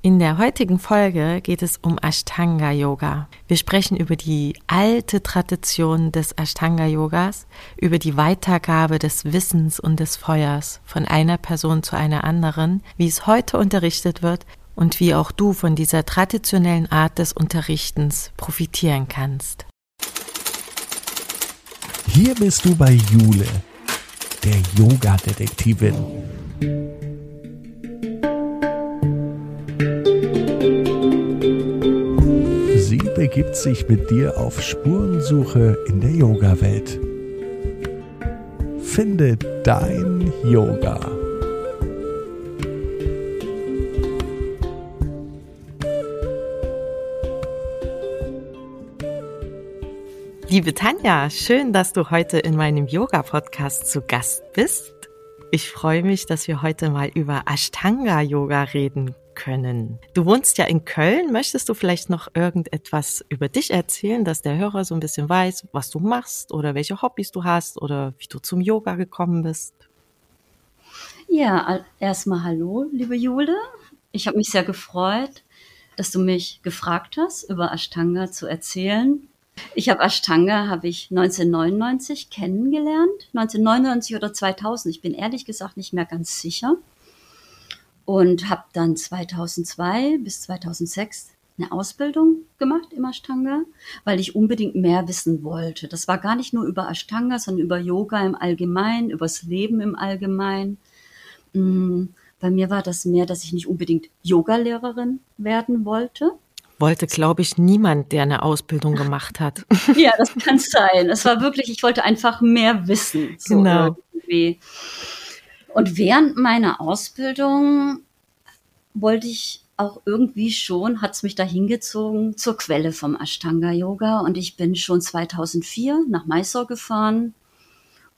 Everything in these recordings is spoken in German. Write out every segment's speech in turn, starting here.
In der heutigen Folge geht es um Ashtanga Yoga. Wir sprechen über die alte Tradition des Ashtanga Yogas, über die Weitergabe des Wissens und des Feuers von einer Person zu einer anderen, wie es heute unterrichtet wird und wie auch du von dieser traditionellen Art des Unterrichtens profitieren kannst. Hier bist du bei Jule, der Yoga-Detektivin. Begibt sich mit dir auf Spurensuche in der Yoga-Welt. Finde dein Yoga. Liebe Tanja, schön, dass du heute in meinem Yoga-Podcast zu Gast bist. Ich freue mich, dass wir heute mal über Ashtanga-Yoga reden können. Du wohnst ja in Köln. Möchtest du vielleicht noch irgendetwas über dich erzählen, dass der Hörer so ein bisschen weiß, was du machst oder welche Hobbys du hast oder wie du zum Yoga gekommen bist? Ja, erstmal hallo, liebe Jule. Ich habe mich sehr gefreut, dass du mich gefragt hast, über Ashtanga zu erzählen. Ich habe Ashtanga habe ich 1999 kennengelernt, 1999 oder 2000. Ich bin ehrlich gesagt nicht mehr ganz sicher und habe dann 2002 bis 2006 eine Ausbildung gemacht im Ashtanga, weil ich unbedingt mehr wissen wollte. Das war gar nicht nur über Ashtanga, sondern über Yoga im Allgemeinen, übers Leben im Allgemeinen. Mm, bei mir war das mehr, dass ich nicht unbedingt Yogalehrerin werden wollte. Wollte, glaube ich, niemand, der eine Ausbildung gemacht hat. ja, das kann sein. Es war wirklich, ich wollte einfach mehr wissen. So genau. Irgendwie. Und während meiner Ausbildung wollte ich auch irgendwie schon, hat es mich da hingezogen zur Quelle vom Ashtanga Yoga. Und ich bin schon 2004 nach Mysore gefahren,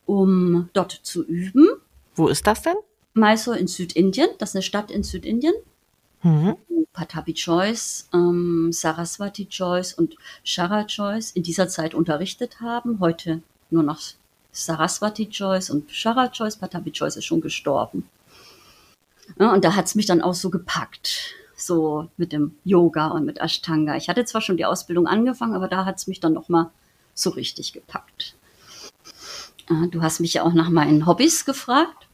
um dort zu üben. Wo ist das denn? Mysore in Südindien. Das ist eine Stadt in Südindien. Mhm. Patabi Joyce, ähm, Saraswati Joyce und Shara Joyce in dieser Zeit unterrichtet haben. Heute nur noch Saraswati Joyce und Shara Joyce. Patabi Joyce ist schon gestorben. Ja, und da hat's mich dann auch so gepackt, so mit dem Yoga und mit Ashtanga. Ich hatte zwar schon die Ausbildung angefangen, aber da hat's mich dann noch mal so richtig gepackt. Du hast mich ja auch nach meinen Hobbys gefragt.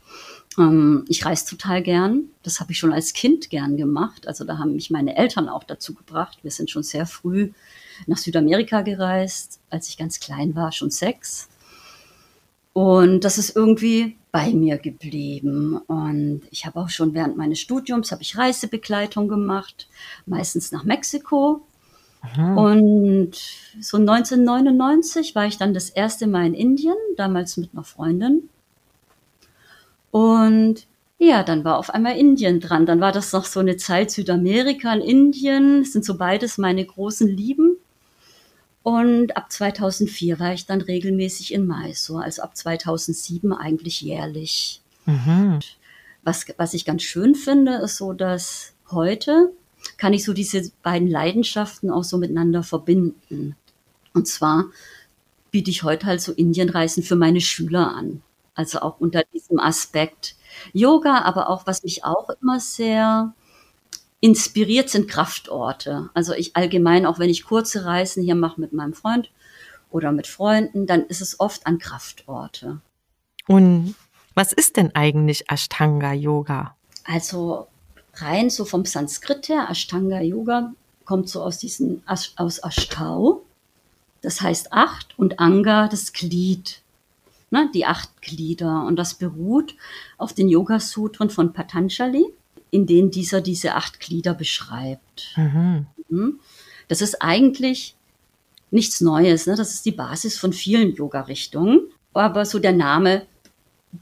Ähm, ich reise total gern. Das habe ich schon als Kind gern gemacht. Also da haben mich meine Eltern auch dazu gebracht. Wir sind schon sehr früh nach Südamerika gereist, als ich ganz klein war, schon sechs. Und das ist irgendwie bei mir geblieben. Und ich habe auch schon während meines Studiums habe ich Reisebegleitung gemacht, meistens nach Mexiko. Aha. Und so 1999 war ich dann das erste Mal in Indien, damals mit einer Freundin. Und ja, dann war auf einmal Indien dran. Dann war das noch so eine Zeit Südamerika und Indien. Das sind so beides meine großen Lieben. Und ab 2004 war ich dann regelmäßig in Mysore, also ab 2007 eigentlich jährlich. Mhm. Was, was ich ganz schön finde, ist so, dass heute kann ich so diese beiden Leidenschaften auch so miteinander verbinden. Und zwar biete ich heute halt so Indienreisen für meine Schüler an. Also auch unter diesem Aspekt Yoga, aber auch, was mich auch immer sehr inspiriert sind Kraftorte. Also ich allgemein, auch wenn ich kurze Reisen hier mache mit meinem Freund oder mit Freunden, dann ist es oft an Kraftorte. Und was ist denn eigentlich Ashtanga Yoga? Also rein so vom Sanskrit her, Ashtanga Yoga kommt so aus diesen aus Ashtau. Das heißt acht und Anga das Glied. Ne, die acht Glieder und das beruht auf den Yoga Sutren von Patanjali in denen dieser diese acht Glieder beschreibt. Mhm. mhm. Das ist eigentlich nichts Neues. Ne? Das ist die Basis von vielen Yoga-Richtungen. Aber so der Name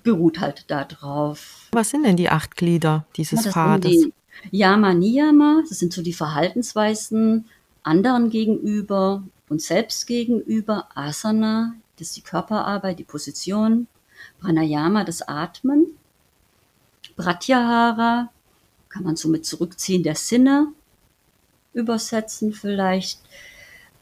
beruht halt darauf. Was sind denn die acht Glieder dieses ja, Pfades? Yama, Niyama, das sind so die Verhaltensweisen anderen gegenüber und selbst gegenüber. Asana, das ist die Körperarbeit, die Position. Pranayama, das Atmen. Pratyahara, kann man so mit Zurückziehen der Sinne übersetzen vielleicht.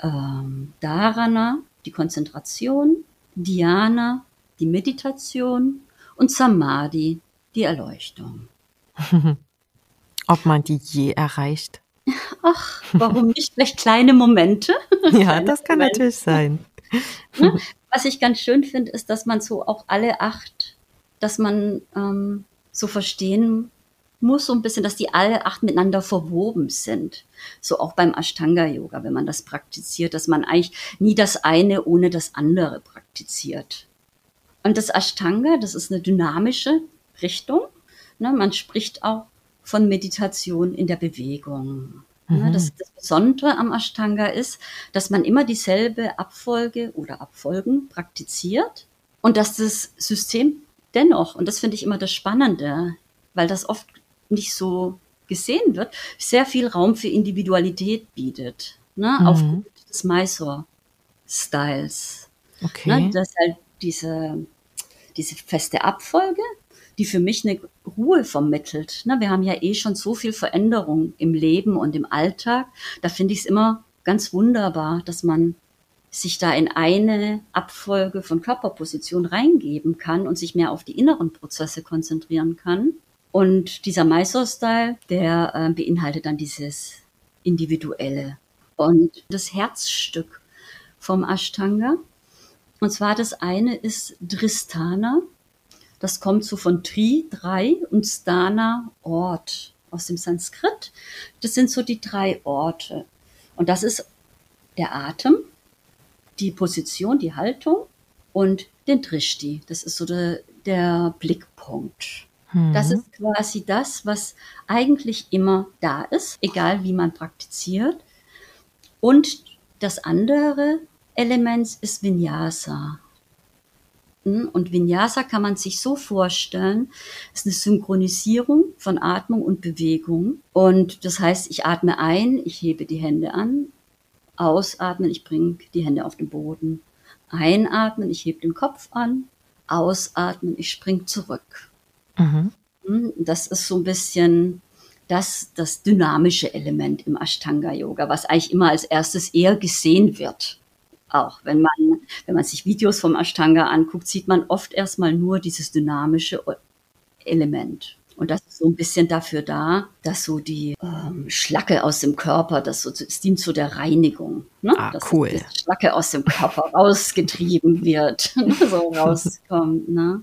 Ähm, Dharana, die Konzentration, Dhyana, die Meditation und Samadhi, die Erleuchtung. Ob man die je erreicht? Ach, warum nicht? Vielleicht kleine Momente. ja, kleine das kann Momente. natürlich sein. Ne? Was ich ganz schön finde, ist, dass man so auch alle acht, dass man ähm, so verstehen muss, so ein bisschen, dass die alle acht miteinander verwoben sind. So auch beim Ashtanga-Yoga, wenn man das praktiziert, dass man eigentlich nie das eine ohne das andere praktiziert. Und das Ashtanga, das ist eine dynamische Richtung. Ne? Man spricht auch von Meditation in der Bewegung. Mhm. Das, das, Besondere am Ashtanga ist, dass man immer dieselbe Abfolge oder Abfolgen praktiziert und dass das System dennoch, und das finde ich immer das Spannende, weil das oft nicht so gesehen wird, sehr viel Raum für Individualität bietet. Ne? Mhm. Aufgrund des Mysore-Styles. Okay. Ne? Dass halt diese, diese feste Abfolge, die für mich eine Ruhe vermittelt. Ne? Wir haben ja eh schon so viel Veränderung im Leben und im Alltag. Da finde ich es immer ganz wunderbar, dass man sich da in eine Abfolge von Körperposition reingeben kann und sich mehr auf die inneren Prozesse konzentrieren kann. Und dieser Mysore-Style, der äh, beinhaltet dann dieses Individuelle. Und das Herzstück vom Ashtanga, und zwar das eine ist Dristana. Das kommt so von Tri, drei, und Stana, Ort aus dem Sanskrit. Das sind so die drei Orte. Und das ist der Atem, die Position, die Haltung und den Drishti. Das ist so der, der Blickpunkt. Mhm. Das ist quasi das, was eigentlich immer da ist, egal wie man praktiziert. Und das andere Element ist Vinyasa. Hm? Und Vinyasa kann man sich so vorstellen, ist eine Synchronisierung von Atmung und Bewegung. Und das heißt, ich atme ein, ich hebe die Hände an, ausatmen, ich bringe die Hände auf den Boden. Einatmen, ich hebe den Kopf an, ausatmen, ich spring zurück. Mhm. Hm? Das ist so ein bisschen das, das dynamische Element im Ashtanga-Yoga, was eigentlich immer als erstes eher gesehen wird auch. Wenn man, wenn man sich Videos vom Ashtanga anguckt, sieht man oft erstmal nur dieses dynamische Element. Und das ist so ein bisschen dafür da, dass so die ähm, Schlacke aus dem Körper, das so, es dient zu der Reinigung. Ne? Ah, dass cool. Die Schlacke aus dem Körper rausgetrieben wird, ne? so rauskommt. Ne?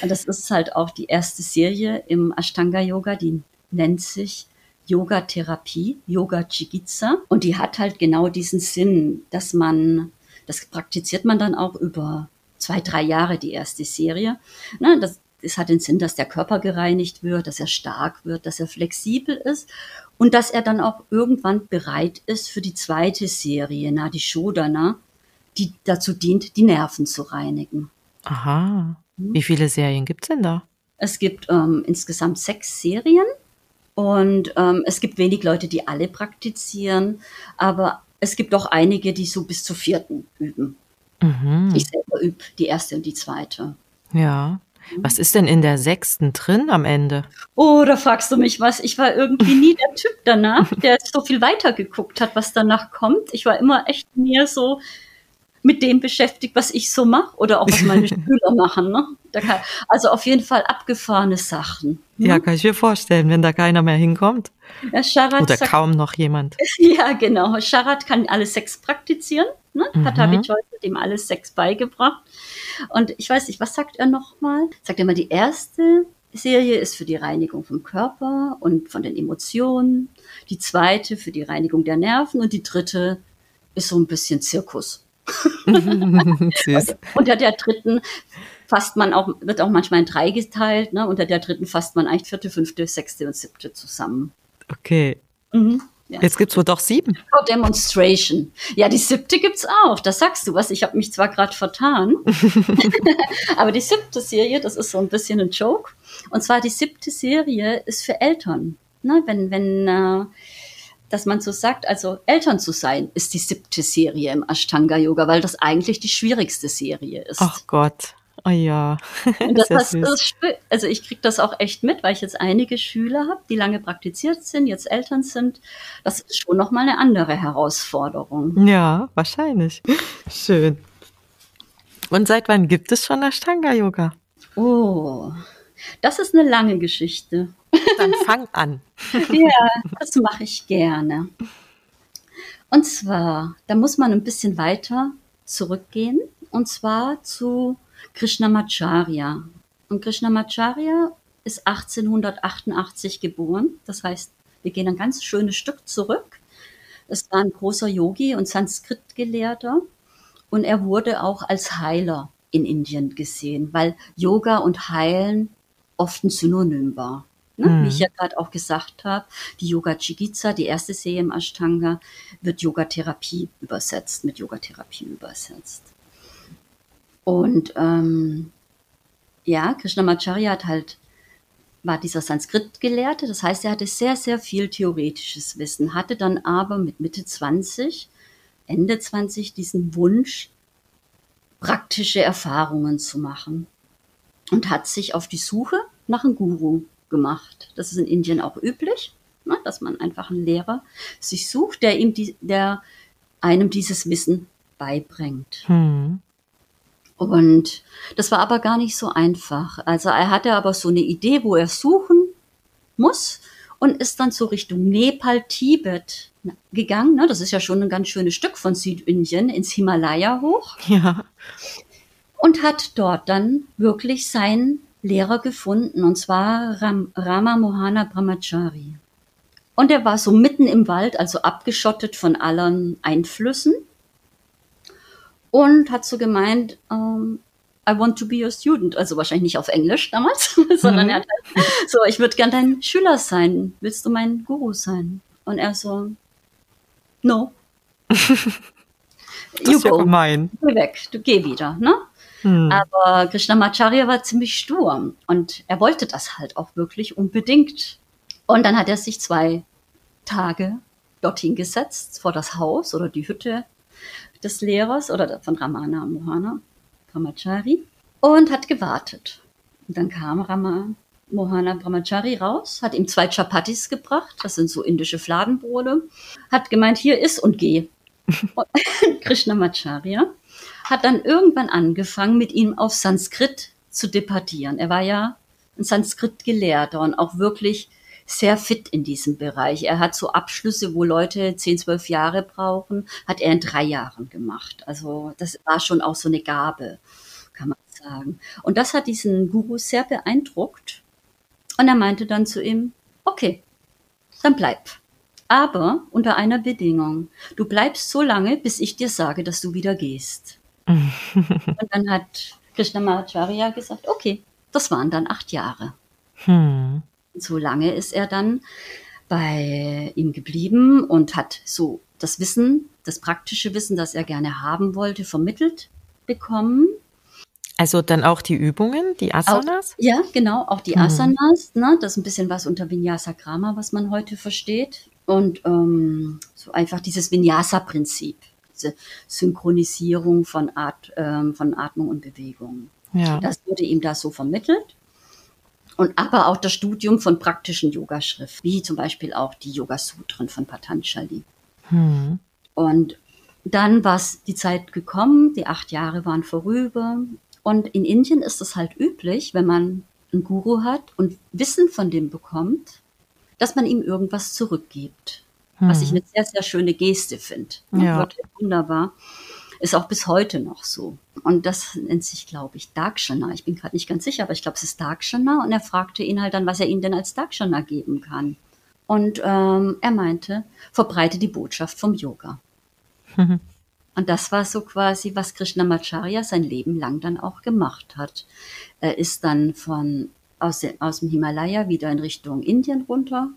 Und das ist halt auch die erste Serie im Ashtanga-Yoga, die nennt sich Yoga-Therapie, Yoga-Chigitsa. Und die hat halt genau diesen Sinn, dass man das praktiziert man dann auch über zwei, drei Jahre, die erste Serie. Na, das, das hat den Sinn, dass der Körper gereinigt wird, dass er stark wird, dass er flexibel ist und dass er dann auch irgendwann bereit ist für die zweite Serie, na, die Shodana, die dazu dient, die Nerven zu reinigen. Aha. Hm? Wie viele Serien gibt es denn da? Es gibt ähm, insgesamt sechs Serien und ähm, es gibt wenig Leute, die alle praktizieren, aber es gibt doch einige, die so bis zur vierten üben. Mhm. Ich selber übe die erste und die zweite. Ja. Was ist denn in der sechsten drin am Ende? Oh, da fragst du mich was. Ich war irgendwie nie der Typ danach, der so viel weiter geguckt hat, was danach kommt. Ich war immer echt mehr so mit dem beschäftigt, was ich so mache oder auch was meine Schüler machen. Ne? Kann, also auf jeden Fall abgefahrene Sachen. Ne? Ja, kann ich mir vorstellen, wenn da keiner mehr hinkommt. Ja, oder sagt, kaum noch jemand. Ja, genau. Sharat kann alles Sex praktizieren. Ne? Mhm. Patavi Joyce hat ihm alles Sex beigebracht. Und ich weiß nicht, was sagt er nochmal? Sagt er mal, die erste Serie ist für die Reinigung vom Körper und von den Emotionen. Die zweite für die Reinigung der Nerven und die dritte ist so ein bisschen Zirkus. Unter der dritten fasst man auch, wird auch manchmal in drei geteilt, ne? Unter der dritten fasst man eigentlich vierte, fünfte, sechste und siebte zusammen. Okay. Mhm. Ja. Jetzt gibt es wohl doch sieben. Oh, Demonstration. Ja, die siebte gibt es auch. Das sagst du was. Ich habe mich zwar gerade vertan, aber die siebte Serie, das ist so ein bisschen ein Joke. Und zwar die siebte Serie ist für Eltern. Ne? Wenn, wenn äh, dass man so sagt, also Eltern zu sein, ist die siebte Serie im Ashtanga Yoga, weil das eigentlich die schwierigste Serie ist. Ach Gott. Oh ja. das, das ist, also ich kriege das auch echt mit, weil ich jetzt einige Schüler habe, die lange praktiziert sind, jetzt Eltern sind. Das ist schon nochmal eine andere Herausforderung. Ja, wahrscheinlich. Schön. Und seit wann gibt es schon Ashtanga Yoga? Oh, das ist eine lange Geschichte. Dann fang an. ja, das mache ich gerne. Und zwar, da muss man ein bisschen weiter zurückgehen, und zwar zu Krishnamacharya. Und Krishnamacharya ist 1888 geboren. Das heißt, wir gehen ein ganz schönes Stück zurück. Es war ein großer Yogi und Sanskrit-Gelehrter. Und er wurde auch als Heiler in Indien gesehen, weil Yoga und Heilen oft ein Synonym war. Ne? Mhm. Wie ich ja gerade auch gesagt habe, die Yoga Chikitsa, die erste Serie im Ashtanga, wird Yogatherapie übersetzt, mit Yogatherapie übersetzt. Und ähm, ja, Krishnamacharya hat halt war dieser Sanskrit-Gelehrte, das heißt, er hatte sehr, sehr viel theoretisches Wissen, hatte dann aber mit Mitte 20, Ende 20 diesen Wunsch, praktische Erfahrungen zu machen und hat sich auf die Suche nach einem Guru gemacht. Das ist in Indien auch üblich, ne, dass man einfach einen Lehrer sich sucht, der ihm die, der einem dieses Wissen beibringt. Hm. Und das war aber gar nicht so einfach. Also er hatte aber so eine Idee, wo er suchen muss und ist dann so Richtung Nepal, Tibet gegangen. Ne? Das ist ja schon ein ganz schönes Stück von Südindien ins Himalaya hoch. Ja. Und hat dort dann wirklich seinen Lehrer gefunden, und zwar Ram, Rama Mohana Brahmachari. Und er war so mitten im Wald, also abgeschottet von allen Einflüssen und hat so gemeint, ähm, I want to be your student. Also wahrscheinlich nicht auf Englisch damals, sondern mhm. er hat halt, so, ich würde gern dein Schüler sein. Willst du mein Guru sein? Und er so, no. das you ist ja gemein. Geh weg, du geh wieder, ne? Hm. Aber Krishnamacharya war ziemlich stur und er wollte das halt auch wirklich unbedingt. Und dann hat er sich zwei Tage dorthin gesetzt, vor das Haus oder die Hütte des Lehrers oder von Ramana Mohana Brahmachari und hat gewartet. Und dann kam Rama Mohana Brahmachari raus, hat ihm zwei Chapatis gebracht, das sind so indische Fladenbrote, hat gemeint, hier ist und geh. Krishnamacharya hat dann irgendwann angefangen, mit ihm auf Sanskrit zu debattieren. Er war ja ein Sanskrit-Gelehrter und auch wirklich sehr fit in diesem Bereich. Er hat so Abschlüsse, wo Leute 10, 12 Jahre brauchen, hat er in drei Jahren gemacht. Also das war schon auch so eine Gabe, kann man sagen. Und das hat diesen Guru sehr beeindruckt. Und er meinte dann zu ihm, okay, dann bleib. Aber unter einer Bedingung. Du bleibst so lange, bis ich dir sage, dass du wieder gehst. Und dann hat Krishnamacharya gesagt, okay, das waren dann acht Jahre. Hm so lange ist er dann bei ihm geblieben und hat so das Wissen, das praktische Wissen, das er gerne haben wollte, vermittelt bekommen. Also dann auch die Übungen, die Asanas? Auch, ja, genau, auch die mhm. Asanas. Ne, das ist ein bisschen was unter Vinyasa Krama, was man heute versteht. Und ähm, so einfach dieses Vinyasa-Prinzip, diese Synchronisierung von, At, ähm, von Atmung und Bewegung. Ja. Das wurde ihm da so vermittelt und aber auch das Studium von praktischen Yogaschriften, wie zum Beispiel auch die Yoga Sutren von Patanjali. Hm. Und dann war die Zeit gekommen, die acht Jahre waren vorüber. Und in Indien ist es halt üblich, wenn man einen Guru hat und Wissen von dem bekommt, dass man ihm irgendwas zurückgibt. Hm. Was ich eine sehr, sehr schöne Geste finde. Ja. Wunderbar. Ist auch bis heute noch so. Und das nennt sich, glaube ich, Darkshana. Ich bin gerade nicht ganz sicher, aber ich glaube, es ist Darkshana. Und er fragte ihn halt dann, was er ihm denn als Darkshana geben kann. Und ähm, er meinte, verbreite die Botschaft vom Yoga. Und das war so quasi, was Krishnamacharya sein Leben lang dann auch gemacht hat. Er ist dann von aus, aus dem Himalaya wieder in Richtung Indien runter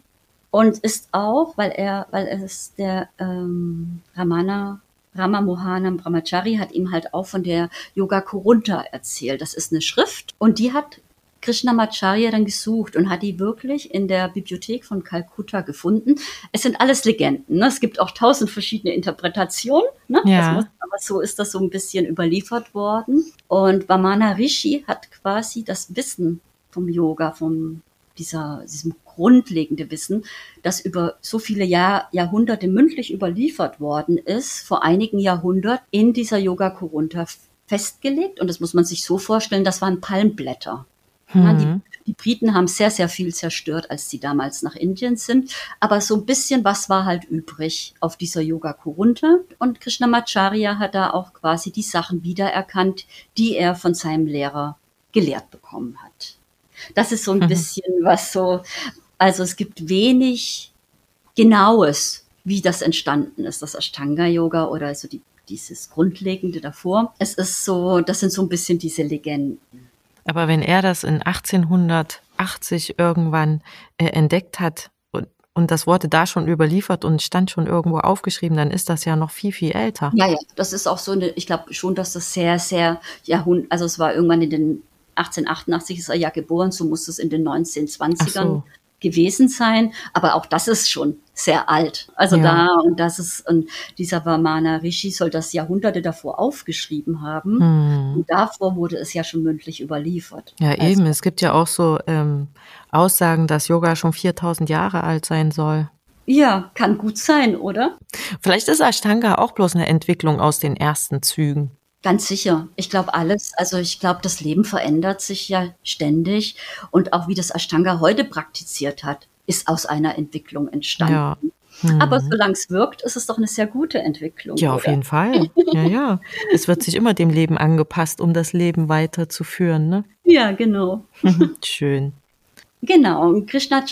und ist auch, weil er, weil es der ähm, Ramana Rama Mohanam Brahmachari hat ihm halt auch von der Yoga Kurunta erzählt. Das ist eine Schrift und die hat Krishnamacharya dann gesucht und hat die wirklich in der Bibliothek von Kalkutta gefunden. Es sind alles Legenden. Ne? Es gibt auch tausend verschiedene Interpretationen. Ne? Ja. Muss, aber so ist das so ein bisschen überliefert worden. Und Vamana Rishi hat quasi das Wissen vom Yoga, vom dieser, diesem grundlegende Wissen, das über so viele Jahr, Jahrhunderte mündlich überliefert worden ist, vor einigen Jahrhunderten in dieser Yoga Kurunta festgelegt. Und das muss man sich so vorstellen, das waren Palmblätter. Mhm. Ja, die Die Briten haben sehr, sehr viel zerstört, als sie damals nach Indien sind. Aber so ein bisschen was war halt übrig auf dieser Yoga-Kurunte. Und Krishnamacharya hat da auch quasi die Sachen wiedererkannt, die er von seinem Lehrer gelehrt bekommen hat. Das ist so ein mhm. bisschen was so, also es gibt wenig Genaues, wie das entstanden ist, das Ashtanga-Yoga oder also die, dieses Grundlegende davor. Es ist so, das sind so ein bisschen diese Legenden. Aber wenn er das in 1880 irgendwann äh, entdeckt hat und, das wurde da schon überliefert und stand schon irgendwo aufgeschrieben, dann ist das ja noch viel, viel älter. Ja, ja, das ist auch so eine, ich glaube schon, dass das sehr, sehr Jahrhundert, also es war irgendwann in den 1888 ist er ja geboren, so muss es in den 1920ern so gewesen sein. Aber auch das ist schon sehr alt. Also ja. da, und das ist, und dieser Vamana Rishi soll das Jahrhunderte davor aufgeschrieben haben. Hm. Und davor wurde es ja schon mündlich überliefert. Ja, also, eben. Es gibt ja auch so ähm, Aussagen, dass Yoga schon 4000 Jahre alt sein soll. Ja, kann gut sein, oder? Vielleicht ist Ashtanga auch bloß eine Entwicklung aus den ersten Zügen. Ganz sicher. Ich glaube alles. Also ich glaube, das Leben verändert sich ja ständig. Und auch wie das Ashtanga heute praktiziert hat, ist aus einer Entwicklung entstanden. Ja. Mhm. Aber solange es wirkt, ist es doch eine sehr gute Entwicklung. Ja, oder? auf jeden Fall. Ja, ja. Es wird sich immer dem Leben angepasst, um das Leben weiterzuführen. Ne? Ja, genau. Schön. Genau. Und Krishna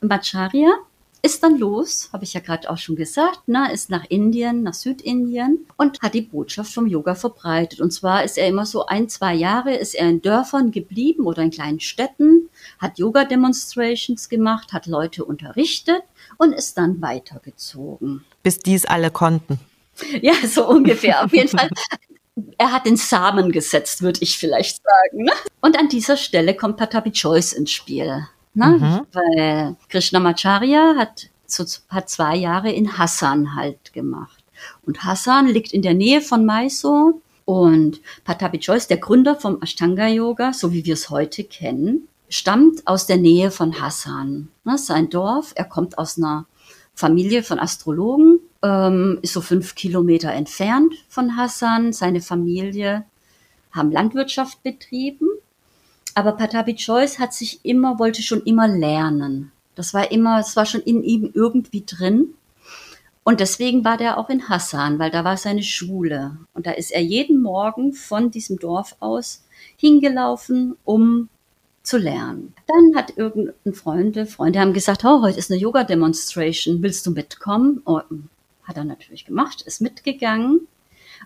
Macharya ist dann los, habe ich ja gerade auch schon gesagt, ne, ist nach Indien, nach Südindien und hat die Botschaft vom Yoga verbreitet. Und zwar ist er immer so ein, zwei Jahre, ist er in Dörfern geblieben oder in kleinen Städten, hat Yoga-Demonstrations gemacht, hat Leute unterrichtet und ist dann weitergezogen. Bis dies alle konnten. Ja, so ungefähr. Auf jeden Fall er hat den Samen gesetzt, würde ich vielleicht sagen. Ne? Und an dieser Stelle kommt Patabi Choice ins Spiel. Ne? Mhm. Weil Krishnamacharya hat, so, hat zwei Jahre in Hassan halt gemacht. Und Hassan liegt in der Nähe von Mysore. Und Patabi Joyce, der Gründer vom Ashtanga Yoga, so wie wir es heute kennen, stammt aus der Nähe von Hassan. Ne? Sein Dorf, er kommt aus einer Familie von Astrologen, ähm, ist so fünf Kilometer entfernt von Hassan. Seine Familie haben Landwirtschaft betrieben aber Patabi Joyce hat sich immer, wollte schon immer lernen. Das war immer, es war schon in ihm irgendwie drin. Und deswegen war der auch in Hassan, weil da war seine Schule. Und da ist er jeden Morgen von diesem Dorf aus hingelaufen, um zu lernen. Dann hat irgendein Freunde, Freunde haben gesagt, oh, heute ist eine Yoga-Demonstration, willst du mitkommen? Oh, hat er natürlich gemacht, ist mitgegangen.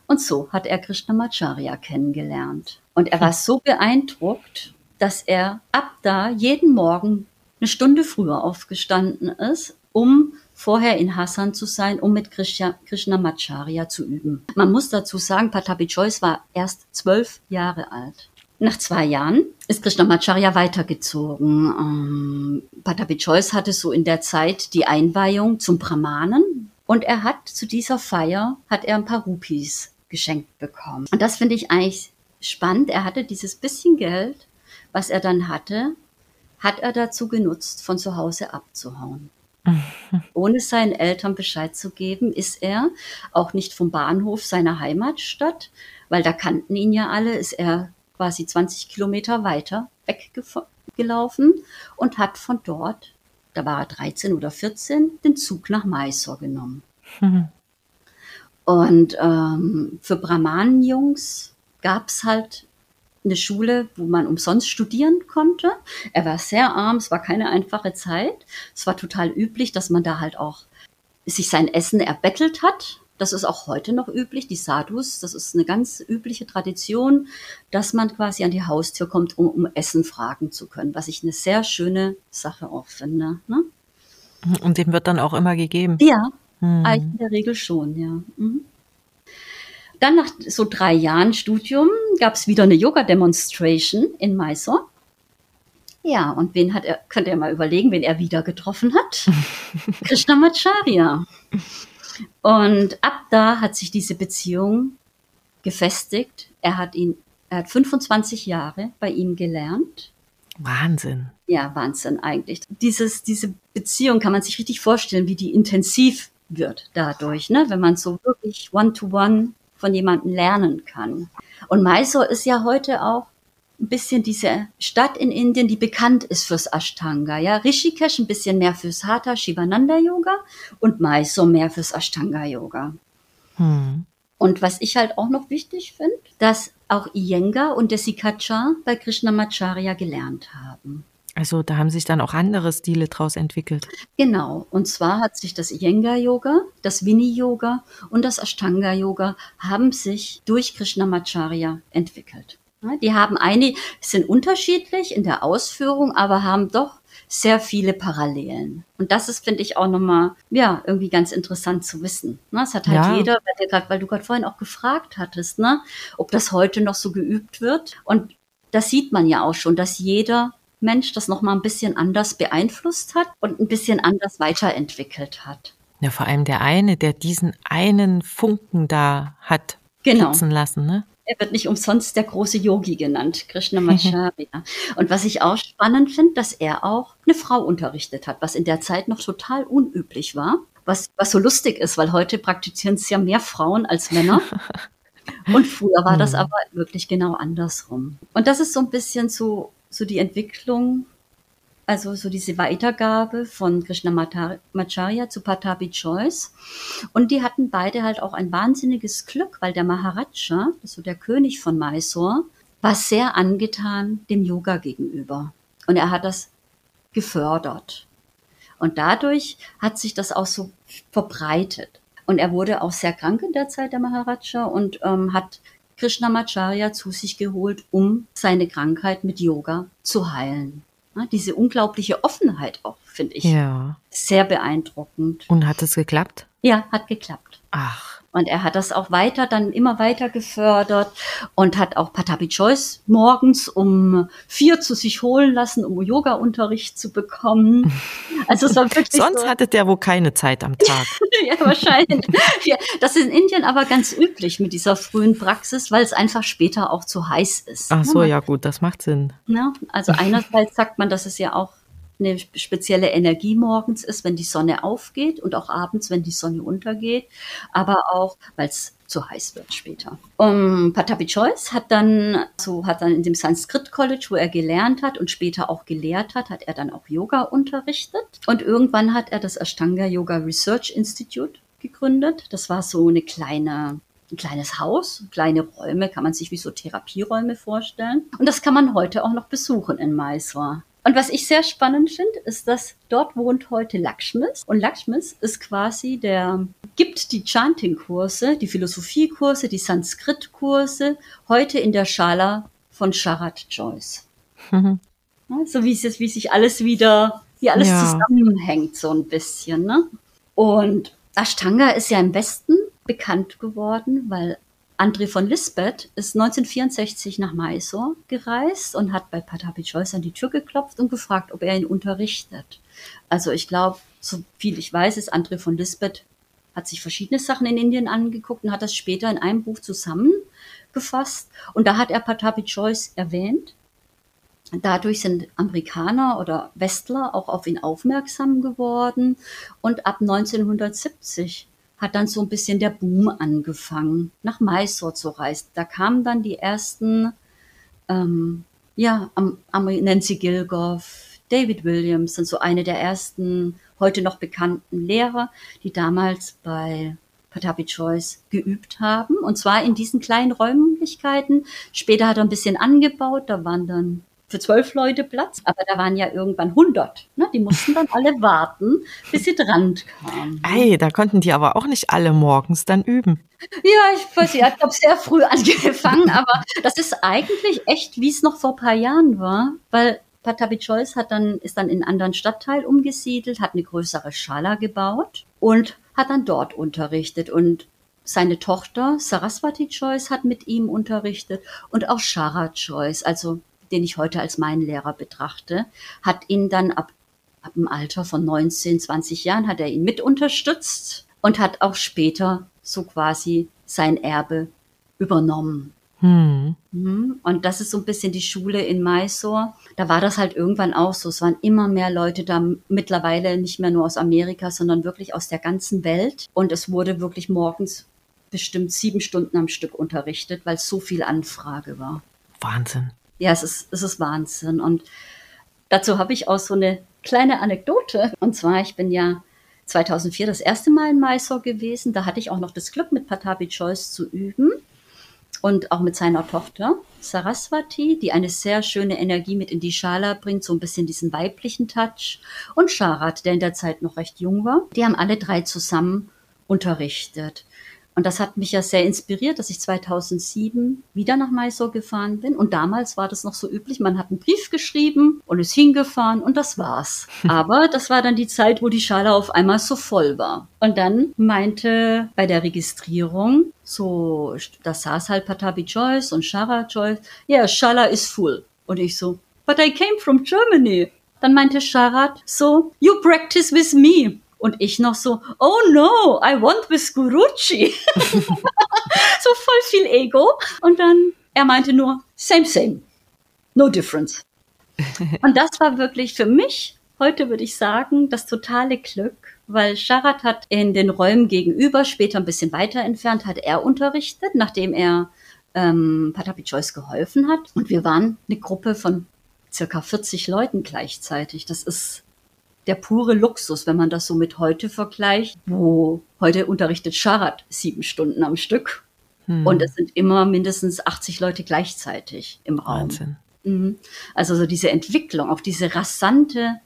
Und so hat er Krishnamacharya kennengelernt. Und er war so beeindruckt dass er ab da jeden Morgen eine Stunde früher aufgestanden ist, um vorher in Hassan zu sein, um mit Krishna, Krishnamacharya zu üben. Man muss dazu sagen, Patabi Joyce war erst zwölf Jahre alt. Nach zwei Jahren ist Krishnamacharya weitergezogen. Ähm, Patabi Joyce hatte so in der Zeit die Einweihung zum Brahmanen und er hat zu dieser Feier hat er ein paar Rupees geschenkt bekommen. Und das finde ich eigentlich spannend. Er hatte dieses bisschen Geld was er dann hatte, hat er dazu genutzt, von zu Hause abzuhauen. Ohne seinen Eltern Bescheid zu geben, ist er auch nicht vom Bahnhof seiner Heimatstadt, weil da kannten ihn ja alle, ist er quasi 20 Kilometer weiter weggelaufen und hat von dort, da war er 13 oder 14, den Zug nach Mysore genommen. Mhm. Und ähm, für Brahmanen-Jungs gab es halt eine Schule, wo man umsonst studieren konnte. Er war sehr arm, es war keine einfache Zeit. Es war total üblich, dass man da halt auch sich sein Essen erbettelt hat. Das ist auch heute noch üblich, die Sadhus, das ist eine ganz übliche Tradition, dass man quasi an die Haustür kommt, um, um Essen fragen zu können, was ich eine sehr schöne Sache auch finde. Ne? Und dem wird dann auch immer gegeben? Ja, hm. in der Regel schon, ja. Mhm. Dann nach so drei Jahren Studium gab es wieder eine Yoga-Demonstration in Mysore. Ja, und wen hat er, könnt ihr mal überlegen, wen er wieder getroffen hat? Krishnamacharya. Und ab da hat sich diese Beziehung gefestigt. Er hat ihn, er hat 25 Jahre bei ihm gelernt. Wahnsinn. Ja, Wahnsinn eigentlich. Dieses, diese Beziehung kann man sich richtig vorstellen, wie die intensiv wird dadurch, ne? wenn man so wirklich one-to-one -one von jemandem lernen kann. Und Mysore ist ja heute auch ein bisschen diese Stadt in Indien, die bekannt ist fürs Ashtanga. Ja, Rishikesh ein bisschen mehr fürs Hatha Shivananda Yoga und Mysore mehr fürs Ashtanga Yoga. Hm. Und was ich halt auch noch wichtig finde, dass auch Iyengar und Desikachar bei Krishnamacharya gelernt haben. Also da haben sich dann auch andere Stile draus entwickelt. Genau. Und zwar hat sich das Iyengar-Yoga, das Vini-Yoga und das Ashtanga-Yoga haben sich durch Krishnamacharya entwickelt. Die haben einige, sind unterschiedlich in der Ausführung, aber haben doch sehr viele Parallelen. Und das ist, finde ich, auch nochmal, ja, irgendwie ganz interessant zu wissen. Ne? Es hat halt ja. jeder, weil du gerade vorhin auch gefragt hattest, ne, ob das heute noch so geübt wird. Und das sieht man ja auch schon, dass jeder Mensch das nochmal ein bisschen anders beeinflusst hat und ein bisschen anders weiterentwickelt hat. Ja, vor allem der eine, der diesen einen Funken da hat genau. lassen, ne? Er wird nicht umsonst der große Yogi genannt, Krishnamacharya. Und was ich auch spannend finde, dass er auch eine Frau unterrichtet hat, was in der Zeit noch total unüblich war. Was, was so lustig ist, weil heute praktizieren es ja mehr Frauen als Männer. Und früher war das hm. aber wirklich genau andersrum. Und das ist so ein bisschen so, so die Entwicklung also so diese Weitergabe von Krishnamacharya zu Patabi Joyce. Und die hatten beide halt auch ein wahnsinniges Glück, weil der Maharaja, so der König von Mysore, war sehr angetan dem Yoga gegenüber. Und er hat das gefördert. Und dadurch hat sich das auch so verbreitet. Und er wurde auch sehr krank in der Zeit, der Maharaja, und ähm, hat Krishnamacharya zu sich geholt, um seine Krankheit mit Yoga zu heilen. Diese unglaubliche Offenheit auch, finde ich. Ja. Sehr beeindruckend. Und hat es geklappt? Ja, hat geklappt. Ach. Und er hat das auch weiter, dann immer weiter gefördert und hat auch Patabi Joyce morgens um vier zu sich holen lassen, um Yoga-Unterricht zu bekommen. Also es war wirklich Sonst so. hatte der wohl keine Zeit am Tag. ja, wahrscheinlich. Ja, das ist in Indien aber ganz üblich mit dieser frühen Praxis, weil es einfach später auch zu heiß ist. Ach so, ja gut, das macht Sinn. Ja, also einerseits sagt man, dass es ja auch eine spezielle Energie morgens ist, wenn die Sonne aufgeht und auch abends, wenn die Sonne untergeht, aber auch, weil es zu heiß wird später. Um, Patabi Choice hat dann, so hat dann in dem Sanskrit College, wo er gelernt hat und später auch gelehrt hat, hat er dann auch Yoga unterrichtet. Und irgendwann hat er das Ashtanga Yoga Research Institute gegründet. Das war so eine kleine ein kleines Haus, kleine Räume, kann man sich wie so Therapieräume vorstellen. Und das kann man heute auch noch besuchen in Mysore. Und was ich sehr spannend finde, ist, dass dort wohnt heute Lakshmis. Und Lakshmis ist quasi der, gibt die Chanting-Kurse, die Philosophie-Kurse, die Sanskrit-Kurse heute in der Schala von Sharat Joyce. Mhm. So wie, es, wie sich alles wieder, wie alles ja. zusammenhängt, so ein bisschen. Ne? Und Ashtanga ist ja im Westen bekannt geworden, weil André von Lisbeth ist 1964 nach Mysore gereist und hat bei Patapi Joyce an die Tür geklopft und gefragt, ob er ihn unterrichtet. Also ich glaube, so viel ich weiß, ist André von Lisbeth hat sich verschiedene Sachen in Indien angeguckt und hat das später in einem Buch zusammengefasst. Und da hat er Patapi Joyce erwähnt. Dadurch sind Amerikaner oder Westler auch auf ihn aufmerksam geworden. Und ab 1970 hat dann so ein bisschen der Boom angefangen, nach Mysore zu reisen. Da kamen dann die ersten, ähm, ja, am, am Nancy Gilgoff, David Williams sind so eine der ersten heute noch bekannten Lehrer, die damals bei Patapi Choice geübt haben. Und zwar in diesen kleinen Räumlichkeiten. Später hat er ein bisschen angebaut, da waren dann für zwölf Leute Platz, aber da waren ja irgendwann 100. Ne? Die mussten dann alle warten, bis sie dran kamen. Ei, da konnten die aber auch nicht alle morgens dann üben. Ja, ich weiß, ich habe sehr früh angefangen, aber das ist eigentlich echt, wie es noch vor ein paar Jahren war, weil Patabi Choice hat dann, ist dann in einen anderen Stadtteil umgesiedelt, hat eine größere Schala gebaut und hat dann dort unterrichtet und seine Tochter Saraswati Choice hat mit ihm unterrichtet und auch Shara Choice, also den ich heute als meinen Lehrer betrachte, hat ihn dann ab, ab dem Alter von 19, 20 Jahren, hat er ihn mit unterstützt und hat auch später so quasi sein Erbe übernommen. Hm. Mhm. Und das ist so ein bisschen die Schule in Mysore. Da war das halt irgendwann auch so. Es waren immer mehr Leute da, mittlerweile nicht mehr nur aus Amerika, sondern wirklich aus der ganzen Welt. Und es wurde wirklich morgens bestimmt sieben Stunden am Stück unterrichtet, weil so viel Anfrage war. Wahnsinn. Ja, es ist, es ist Wahnsinn. Und dazu habe ich auch so eine kleine Anekdote. Und zwar, ich bin ja 2004 das erste Mal in Mysore gewesen. Da hatte ich auch noch das Glück, mit Patabi Joyce zu üben und auch mit seiner Tochter Saraswati, die eine sehr schöne Energie mit in die Schala bringt, so ein bisschen diesen weiblichen Touch. Und Sharat, der in der Zeit noch recht jung war. Die haben alle drei zusammen unterrichtet. Und das hat mich ja sehr inspiriert, dass ich 2007 wieder nach Mysore gefahren bin. Und damals war das noch so üblich, man hat einen Brief geschrieben und ist hingefahren und das war's. Aber das war dann die Zeit, wo die Schale auf einmal so voll war. Und dann meinte bei der Registrierung, so, da saß halt Patabi Joyce und Shara Joyce, ja, yeah, Shala is full. Und ich so, but I came from Germany. Dann meinte Sharat so, you practice with me. Und ich noch so, oh no, I want with Guruchi. so voll viel Ego. Und dann, er meinte nur, same, same. No difference. Und das war wirklich für mich, heute würde ich sagen, das totale Glück, weil Sharat hat in den Räumen gegenüber, später ein bisschen weiter entfernt, hat er unterrichtet, nachdem er ähm, Patapi Joyce geholfen hat. Und wir waren eine Gruppe von circa 40 Leuten gleichzeitig. Das ist der pure Luxus, wenn man das so mit heute vergleicht, wo heute unterrichtet Sharat sieben Stunden am Stück. Hm. Und es sind immer mindestens 80 Leute gleichzeitig im Raum. Wahnsinn. Mhm. Also so diese Entwicklung, auch diese rasante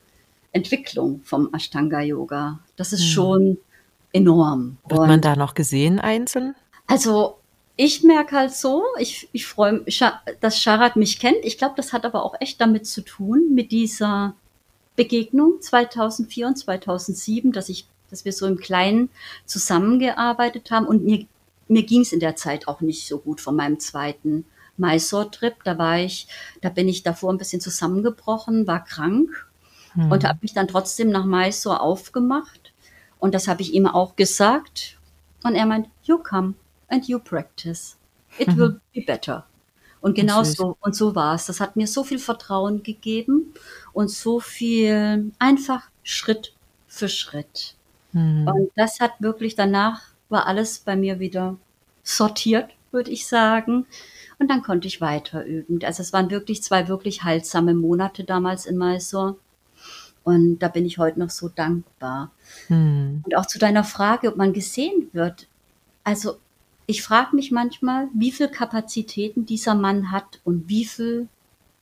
Entwicklung vom Ashtanga Yoga, das ist hm. schon enorm. Wird Und man da noch gesehen einzeln? Also ich merke halt so, ich, ich freue mich, dass Sharat mich kennt. Ich glaube, das hat aber auch echt damit zu tun, mit dieser Begegnung 2004 und 2007, dass ich, dass wir so im Kleinen zusammengearbeitet haben und mir, mir ging es in der Zeit auch nicht so gut von meinem zweiten Mysore-Trip. Da war ich, da bin ich davor ein bisschen zusammengebrochen, war krank hm. und habe mich dann trotzdem nach Mysore aufgemacht. Und das habe ich ihm auch gesagt. Und er meint, you come and you practice. It mhm. will be better. Und genau so, und so war es. Das hat mir so viel Vertrauen gegeben und so viel einfach Schritt für Schritt. Mhm. Und das hat wirklich danach war alles bei mir wieder sortiert, würde ich sagen. Und dann konnte ich weiter üben. Also es waren wirklich zwei wirklich heilsame Monate damals in Mysore. Und da bin ich heute noch so dankbar. Mhm. Und auch zu deiner Frage, ob man gesehen wird. Also ich frage mich manchmal, wie viel Kapazitäten dieser Mann hat und wie viel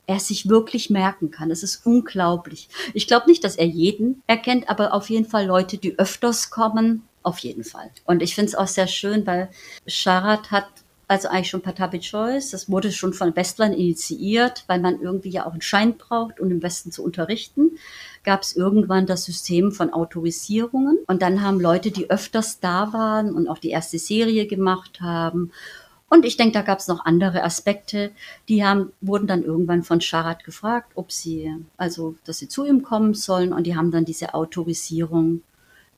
er sich wirklich merken kann. Es ist unglaublich. Ich glaube nicht, dass er jeden erkennt, aber auf jeden Fall Leute, die öfters kommen, auf jeden Fall. Und ich finde es auch sehr schön, weil Sharat hat also eigentlich schon Patabi Choice. Das wurde schon von Westlern initiiert, weil man irgendwie ja auch einen Schein braucht, um im Westen zu unterrichten. Gab es irgendwann das System von Autorisierungen. Und dann haben Leute, die öfters da waren und auch die erste Serie gemacht haben. Und ich denke, da gab es noch andere Aspekte. Die haben, wurden dann irgendwann von Sharat gefragt, ob sie, also, dass sie zu ihm kommen sollen. Und die haben dann diese Autorisierung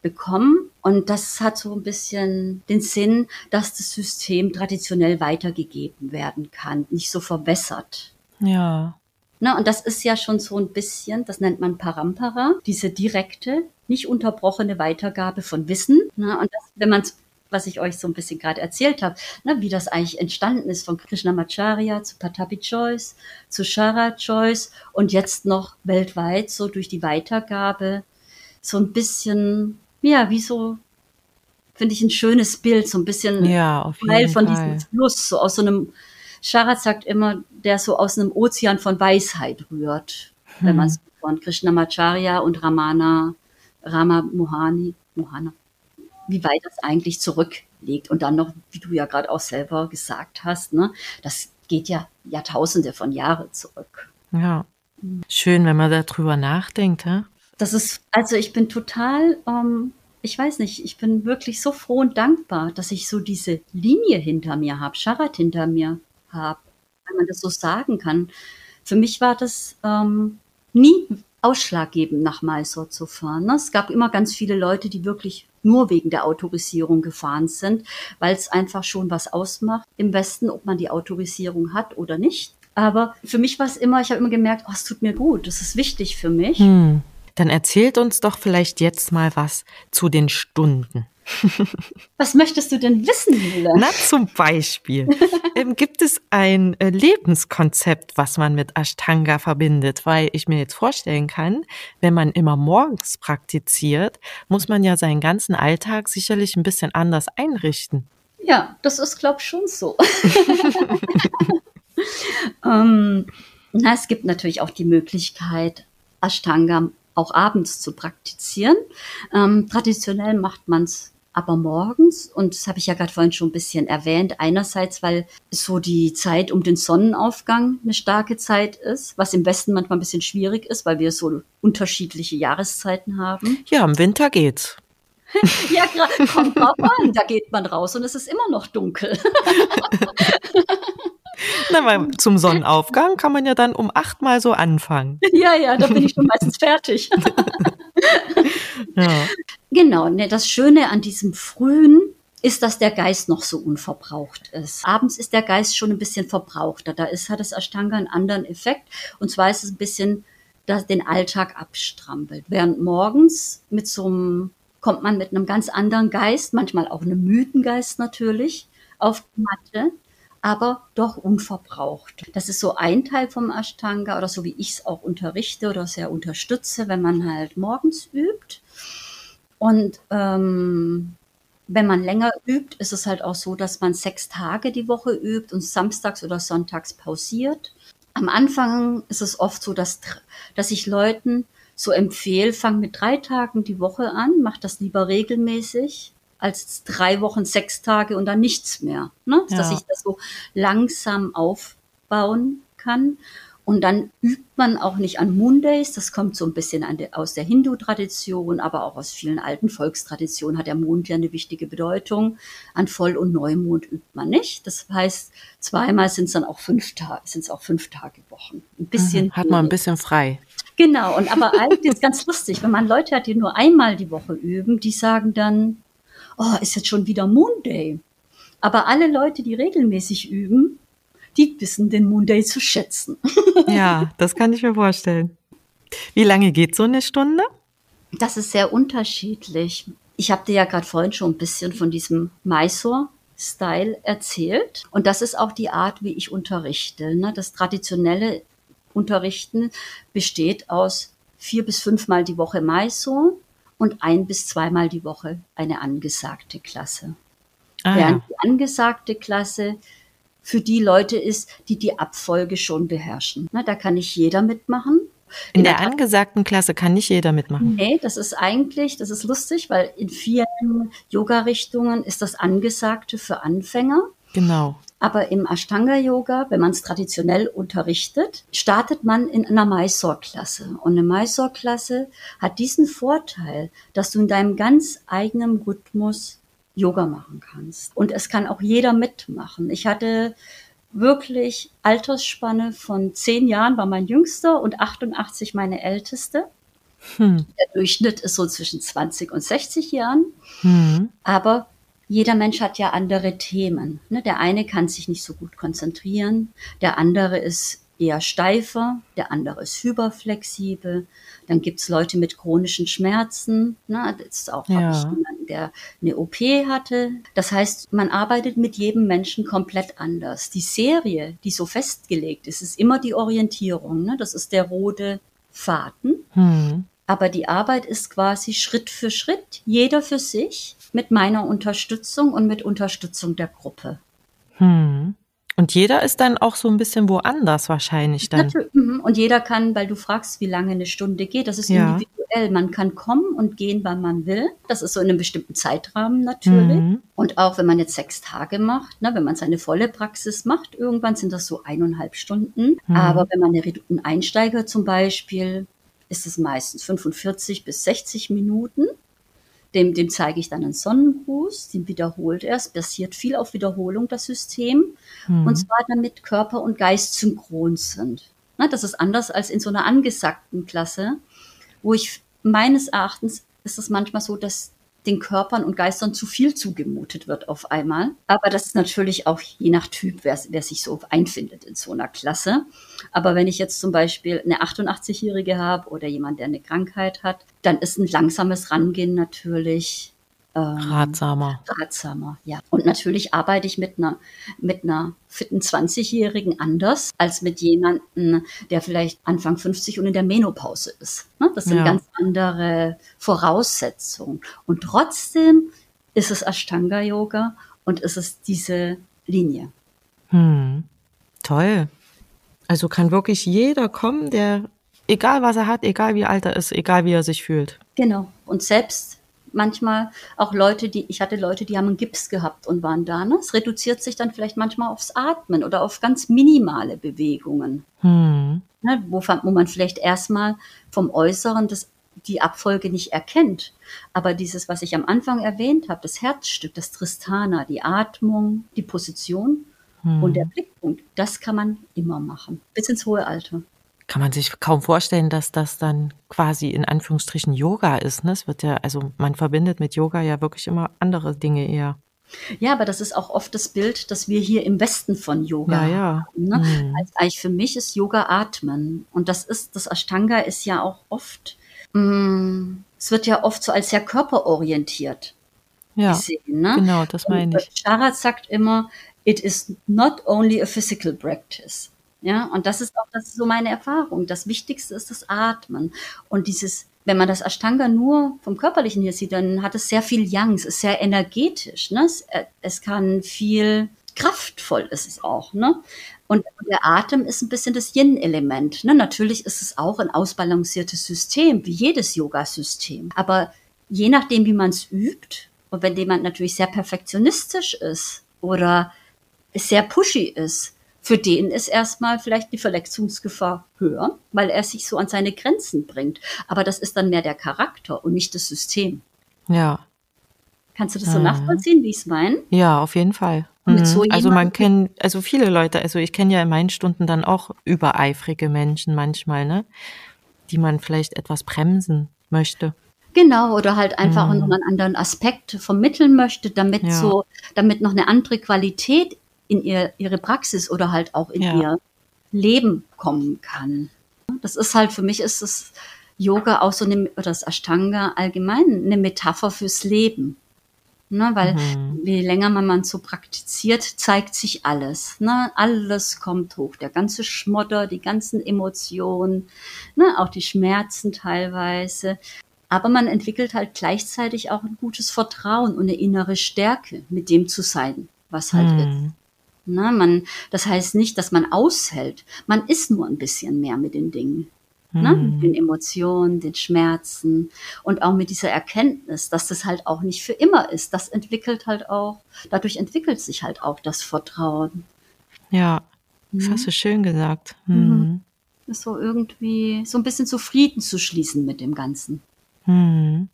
bekommen. Und das hat so ein bisschen den Sinn, dass das System traditionell weitergegeben werden kann, nicht so verbessert. Ja. Na, und das ist ja schon so ein bisschen, das nennt man Parampara, diese direkte, nicht unterbrochene Weitergabe von Wissen. Na, und das, wenn man was ich euch so ein bisschen gerade erzählt habe, ne, wie das eigentlich entstanden ist von Krishnamacharya zu Patapi Choice, zu Shara Choice und jetzt noch weltweit so durch die Weitergabe so ein bisschen ja, wie so, finde ich ein schönes Bild, so ein bisschen ja, Teil von Fall. diesem Fluss, so aus so einem, Sharat sagt immer, der so aus einem Ozean von Weisheit rührt, hm. wenn man es von Krishnamacharya und Ramana, Rama Mohani, Mohana, wie weit das eigentlich zurückliegt. Und dann noch, wie du ja gerade auch selber gesagt hast, ne, das geht ja Jahrtausende von Jahren zurück. Ja. Schön, wenn man darüber nachdenkt, hä? Das ist, also ich bin total, ähm, ich weiß nicht, ich bin wirklich so froh und dankbar, dass ich so diese Linie hinter mir habe, Sharat hinter mir habe, wenn man das so sagen kann. Für mich war das ähm, nie ausschlaggebend, nach Mysore zu fahren. Ne? Es gab immer ganz viele Leute, die wirklich nur wegen der Autorisierung gefahren sind, weil es einfach schon was ausmacht im Westen, ob man die Autorisierung hat oder nicht. Aber für mich war es immer, ich habe immer gemerkt, oh, es tut mir gut, das ist wichtig für mich. Hm. Dann erzählt uns doch vielleicht jetzt mal was zu den Stunden. Was möchtest du denn wissen, Jule? Na, zum Beispiel. ähm, gibt es ein äh, Lebenskonzept, was man mit Ashtanga verbindet? Weil ich mir jetzt vorstellen kann, wenn man immer morgens praktiziert, muss man ja seinen ganzen Alltag sicherlich ein bisschen anders einrichten. Ja, das ist, glaube ich, schon so. ähm, na, es gibt natürlich auch die Möglichkeit, Ashtanga auch abends zu praktizieren. Ähm, traditionell macht man es aber morgens, und das habe ich ja gerade vorhin schon ein bisschen erwähnt, einerseits, weil so die Zeit um den Sonnenaufgang eine starke Zeit ist, was im Westen manchmal ein bisschen schwierig ist, weil wir so unterschiedliche Jahreszeiten haben. Ja, im Winter geht's. ja, kommt drauf an, da geht man raus und es ist immer noch dunkel. Na, weil zum Sonnenaufgang kann man ja dann um acht Mal so anfangen. Ja, ja, da bin ich schon meistens fertig. ja. Genau, ne, das Schöne an diesem frühen ist, dass der Geist noch so unverbraucht ist. Abends ist der Geist schon ein bisschen verbrauchter. Da ist, hat das Ashtanga einen anderen Effekt. Und zwar ist es ein bisschen, dass den Alltag abstrampelt. Während morgens mit so einem, kommt man mit einem ganz anderen Geist, manchmal auch einem müden Geist natürlich, auf die Matte aber doch unverbraucht. Das ist so ein Teil vom Ashtanga oder so wie ich es auch unterrichte oder sehr unterstütze, wenn man halt morgens übt. Und ähm, wenn man länger übt, ist es halt auch so, dass man sechs Tage die Woche übt und samstags oder sonntags pausiert. Am Anfang ist es oft so, dass, dass ich Leuten so empfehle, fang mit drei Tagen die Woche an, mach das lieber regelmäßig als drei Wochen, sechs Tage und dann nichts mehr. Ne? Ja. Dass ich das so langsam aufbauen kann. Und dann übt man auch nicht an Mondays. Das kommt so ein bisschen de, aus der Hindu-Tradition, aber auch aus vielen alten Volkstraditionen hat der Mond ja eine wichtige Bedeutung. An Voll- und Neumond übt man nicht. Das heißt, zweimal sind es dann auch fünf Tage, sind es auch fünf Tage Wochen. Ein bisschen. Mhm, hat man ein bisschen frei. Genau. Und aber eigentlich ist ganz lustig, wenn man Leute hat, die nur einmal die Woche üben, die sagen dann, oh, ist jetzt schon wieder Moonday. Aber alle Leute, die regelmäßig üben, die wissen den Moonday zu schätzen. Ja, das kann ich mir vorstellen. Wie lange geht so eine Stunde? Das ist sehr unterschiedlich. Ich habe dir ja gerade vorhin schon ein bisschen von diesem Mysore-Style erzählt. Und das ist auch die Art, wie ich unterrichte. Ne? Das traditionelle Unterrichten besteht aus vier bis fünfmal die Woche Mysore und ein bis zweimal die Woche eine angesagte Klasse. Ah, Während die angesagte Klasse für die Leute ist, die die Abfolge schon beherrschen. Na, da kann nicht jeder mitmachen. In, in der, der angesagten Klasse kann nicht jeder mitmachen. Nee, das ist eigentlich, das ist lustig, weil in vielen Yoga-Richtungen ist das Angesagte für Anfänger. Genau. Aber im Ashtanga-Yoga, wenn man es traditionell unterrichtet, startet man in einer Mysore-Klasse. Und eine Mysore-Klasse hat diesen Vorteil, dass du in deinem ganz eigenen Rhythmus Yoga machen kannst. Und es kann auch jeder mitmachen. Ich hatte wirklich Altersspanne von zehn Jahren war mein jüngster und 88 meine älteste. Hm. Der Durchschnitt ist so zwischen 20 und 60 Jahren. Hm. Aber jeder Mensch hat ja andere Themen. Ne? Der eine kann sich nicht so gut konzentrieren, der andere ist eher steifer, der andere ist hyperflexibel. Dann gibt's Leute mit chronischen Schmerzen. Ne? Das ist auch ja. jemanden, der eine OP hatte. Das heißt, man arbeitet mit jedem Menschen komplett anders. Die Serie, die so festgelegt ist, ist immer die Orientierung. Ne? Das ist der rote Faden. Hm. Aber die Arbeit ist quasi Schritt für Schritt, jeder für sich mit meiner Unterstützung und mit Unterstützung der Gruppe. Hm. Und jeder ist dann auch so ein bisschen woanders wahrscheinlich dann. Mhm. Und jeder kann, weil du fragst, wie lange eine Stunde geht, das ist ja. individuell. Man kann kommen und gehen, wann man will. Das ist so in einem bestimmten Zeitrahmen natürlich. Mhm. Und auch wenn man jetzt sechs Tage macht, ne, wenn man seine volle Praxis macht, irgendwann sind das so eineinhalb Stunden. Mhm. Aber wenn man einen Einsteiger zum Beispiel, ist es meistens 45 bis 60 Minuten. Dem, dem zeige ich dann einen Sonnengruß, den wiederholt er. Es basiert viel auf Wiederholung, das System. Mhm. Und zwar damit Körper und Geist synchron sind. Na, das ist anders als in so einer angesagten Klasse, wo ich meines Erachtens ist es manchmal so, dass den Körpern und Geistern zu viel zugemutet wird auf einmal. Aber das ist natürlich auch je nach Typ, wer, wer sich so einfindet in so einer Klasse. Aber wenn ich jetzt zum Beispiel eine 88-Jährige habe oder jemand, der eine Krankheit hat, dann ist ein langsames Rangehen natürlich ähm, ratsamer. Ratsamer, ja. Und natürlich arbeite ich mit einer, mit einer fitten 20-Jährigen anders als mit jemandem, der vielleicht Anfang 50 und in der Menopause ist. Ne? Das sind ja. ganz andere Voraussetzungen. Und trotzdem ist es Ashtanga-Yoga und ist es diese Linie. Hm. Toll. Also kann wirklich jeder kommen, der, egal was er hat, egal wie alt er ist, egal wie er sich fühlt. Genau. Und selbst manchmal auch Leute, die, ich hatte Leute, die haben einen Gips gehabt und waren da. Ne? Es reduziert sich dann vielleicht manchmal aufs Atmen oder auf ganz minimale Bewegungen. Hm. Ne? Wo, wo man vielleicht erstmal vom Äußeren das, die Abfolge nicht erkennt. Aber dieses, was ich am Anfang erwähnt habe, das Herzstück, das Tristana, die Atmung, die Position hm. und der Blickpunkt, das kann man immer machen. Bis ins hohe Alter kann man sich kaum vorstellen, dass das dann quasi in Anführungsstrichen Yoga ist. Ne? Es wird ja, also man verbindet mit Yoga ja wirklich immer andere Dinge eher. Ja, aber das ist auch oft das Bild, das wir hier im Westen von Yoga ja, ja. haben. Ne? Mhm. Also eigentlich für mich ist Yoga Atmen. Und das ist, das Ashtanga ist ja auch oft, mh, mm, es wird ja oft so als sehr körperorientiert ja, gesehen. Ne? Genau, das meine ich. Sharat sagt immer, it is not only a physical practice. Ja, und das ist auch das ist so meine Erfahrung. Das Wichtigste ist das Atmen. Und dieses, wenn man das Ashtanga nur vom Körperlichen hier sieht, dann hat es sehr viel Yang, es ist sehr energetisch. Ne? Es, äh, es kann viel kraftvoll ist es auch. Ne? Und der Atem ist ein bisschen das Yin-Element. Ne? Natürlich ist es auch ein ausbalanciertes System, wie jedes Yoga-System. Aber je nachdem, wie man es übt, und wenn jemand natürlich sehr perfektionistisch ist oder sehr pushy ist, für den ist erstmal vielleicht die Verletzungsgefahr höher, weil er sich so an seine Grenzen bringt. Aber das ist dann mehr der Charakter und nicht das System. Ja. Kannst du das so mhm. nachvollziehen, wie ich es meine? Ja, auf jeden Fall. Mhm. So also man kennt, also viele Leute, also ich kenne ja in meinen Stunden dann auch übereifrige Menschen manchmal, ne? Die man vielleicht etwas bremsen möchte. Genau, oder halt einfach mhm. einen anderen Aspekt vermitteln möchte, damit ja. so, damit noch eine andere Qualität in ihr, ihre Praxis oder halt auch in ja. ihr Leben kommen kann. Das ist halt, für mich ist das Yoga auch so eine, oder das Ashtanga allgemein eine Metapher fürs Leben. Ne, weil mhm. je länger man, man so praktiziert, zeigt sich alles. Ne? Alles kommt hoch. Der ganze Schmotter, die ganzen Emotionen, ne? auch die Schmerzen teilweise. Aber man entwickelt halt gleichzeitig auch ein gutes Vertrauen und eine innere Stärke, mit dem zu sein, was halt mhm. ist. Ne, man, das heißt nicht, dass man aushält. Man ist nur ein bisschen mehr mit den Dingen. Ne? Mhm. Mit den Emotionen, den Schmerzen und auch mit dieser Erkenntnis, dass das halt auch nicht für immer ist. Das entwickelt halt auch, dadurch entwickelt sich halt auch das Vertrauen. Ja, das mhm. hast du schön gesagt. Mhm. mhm. Ist so irgendwie so ein bisschen zufrieden zu schließen mit dem Ganzen. Mhm.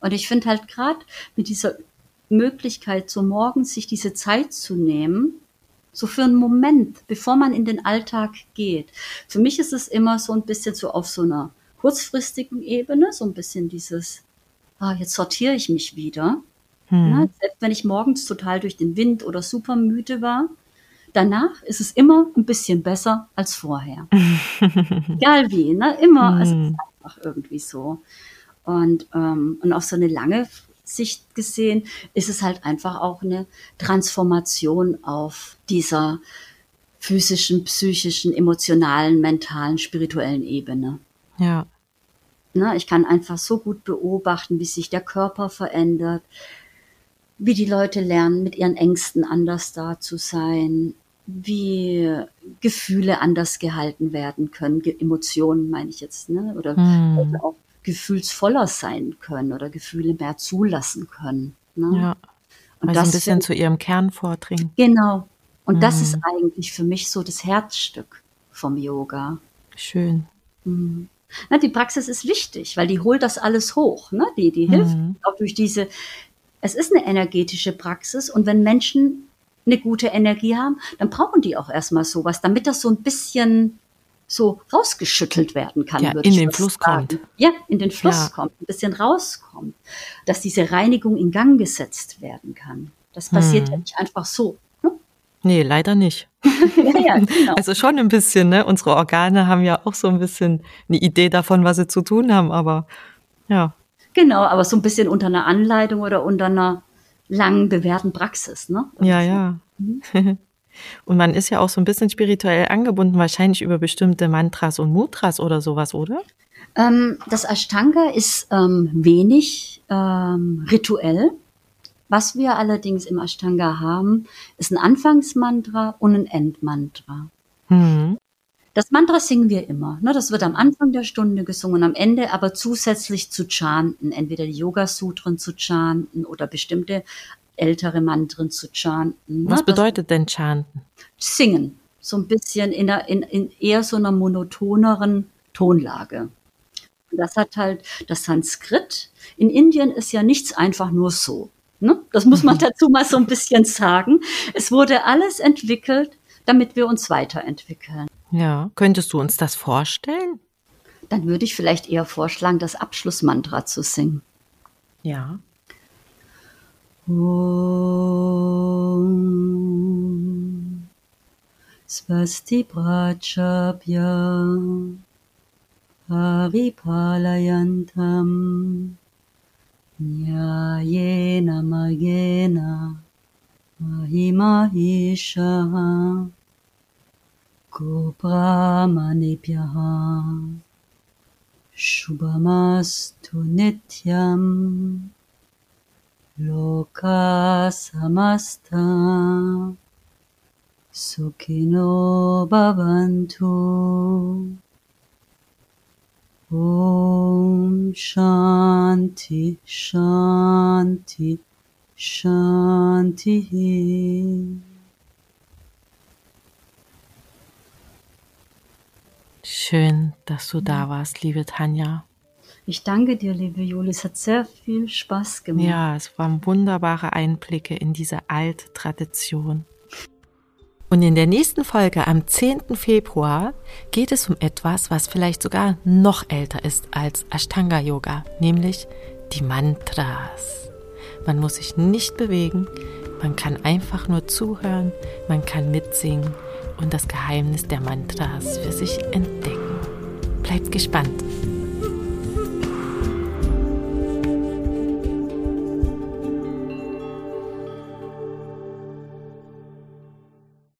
Und ich finde halt gerade mit dieser Möglichkeit, so morgens sich diese Zeit zu nehmen, so für einen Moment, bevor man in den Alltag geht. Für mich ist es immer so ein bisschen so auf so einer kurzfristigen Ebene, so ein bisschen dieses, ah, jetzt sortiere ich mich wieder. Hm. Ja, selbst wenn ich morgens total durch den Wind oder super müde war, danach ist es immer ein bisschen besser als vorher. Egal wie, ne? Immer, hm. es ist einfach irgendwie so. Und, ähm, und auf so eine lange Sicht gesehen, ist es halt einfach auch eine Transformation auf dieser physischen, psychischen, emotionalen, mentalen, spirituellen Ebene. Ja. Na, ich kann einfach so gut beobachten, wie sich der Körper verändert, wie die Leute lernen, mit ihren Ängsten anders da zu sein, wie Gefühle anders gehalten werden können, Emotionen meine ich jetzt, ne? oder mhm. auch gefühlsvoller sein können oder Gefühle mehr zulassen können. Ne? Ja. Und Weil das ein bisschen zu ihrem Kern vordringen. Genau. Und mhm. das ist eigentlich für mich so das Herzstück vom Yoga. Schön. Mhm. Na, die Praxis ist wichtig, weil die holt das alles hoch. Ne? Die, die hilft mhm. auch durch diese, es ist eine energetische Praxis und wenn Menschen eine gute Energie haben, dann brauchen die auch erstmal sowas, damit das so ein bisschen so rausgeschüttelt werden kann. Ja, in den Fluss sagen. kommt. Ja, in den Fluss ja. kommt, ein bisschen rauskommt. Dass diese Reinigung in Gang gesetzt werden kann. Das passiert hm. ja nicht einfach so. Ne? Nee, leider nicht. ja, ja, genau. Also schon ein bisschen, ne? Unsere Organe haben ja auch so ein bisschen eine Idee davon, was sie zu tun haben, aber ja. Genau, aber so ein bisschen unter einer Anleitung oder unter einer langen, bewährten Praxis. Ne? Ja, ja. Mhm. Und man ist ja auch so ein bisschen spirituell angebunden, wahrscheinlich über bestimmte Mantras und Mudras oder sowas, oder? Ähm, das Ashtanga ist ähm, wenig ähm, rituell. Was wir allerdings im Ashtanga haben, ist ein Anfangsmantra und ein Endmantra. Mhm. Das Mantra singen wir immer. Ne? Das wird am Anfang der Stunde gesungen, am Ende aber zusätzlich zu chanten, entweder die Yoga-Sutren zu chanten oder bestimmte ältere Mantren zu chanten. Ne? Was bedeutet denn chanten? Singen. So ein bisschen in, einer, in, in eher so einer monotoneren Tonlage. Das hat halt das Sanskrit. In Indien ist ja nichts einfach nur so. Ne? Das muss man dazu mal so ein bisschen sagen. Es wurde alles entwickelt, damit wir uns weiterentwickeln. Ja, könntest du uns das vorstellen? Dann würde ich vielleicht eher vorschlagen, das Abschlussmantra zu singen. Ja. Om Swasti Prachabhya Paripalayantam Nyayena Magena Mahimahishaha गोब्राह्मणेभ्यः शुभमस्तु नित्यम् Loka samasta sukhino bhavantu. Om Shanti Shanti Shanti. Schön, dass du da warst, liebe Tanja. Ich danke dir, liebe Juli. Es hat sehr viel Spaß gemacht. Ja, es waren wunderbare Einblicke in diese alte Tradition. Und in der nächsten Folge am 10. Februar geht es um etwas, was vielleicht sogar noch älter ist als Ashtanga Yoga, nämlich die Mantras. Man muss sich nicht bewegen, man kann einfach nur zuhören, man kann mitsingen und das Geheimnis der Mantras für sich entdecken. Bleibt gespannt.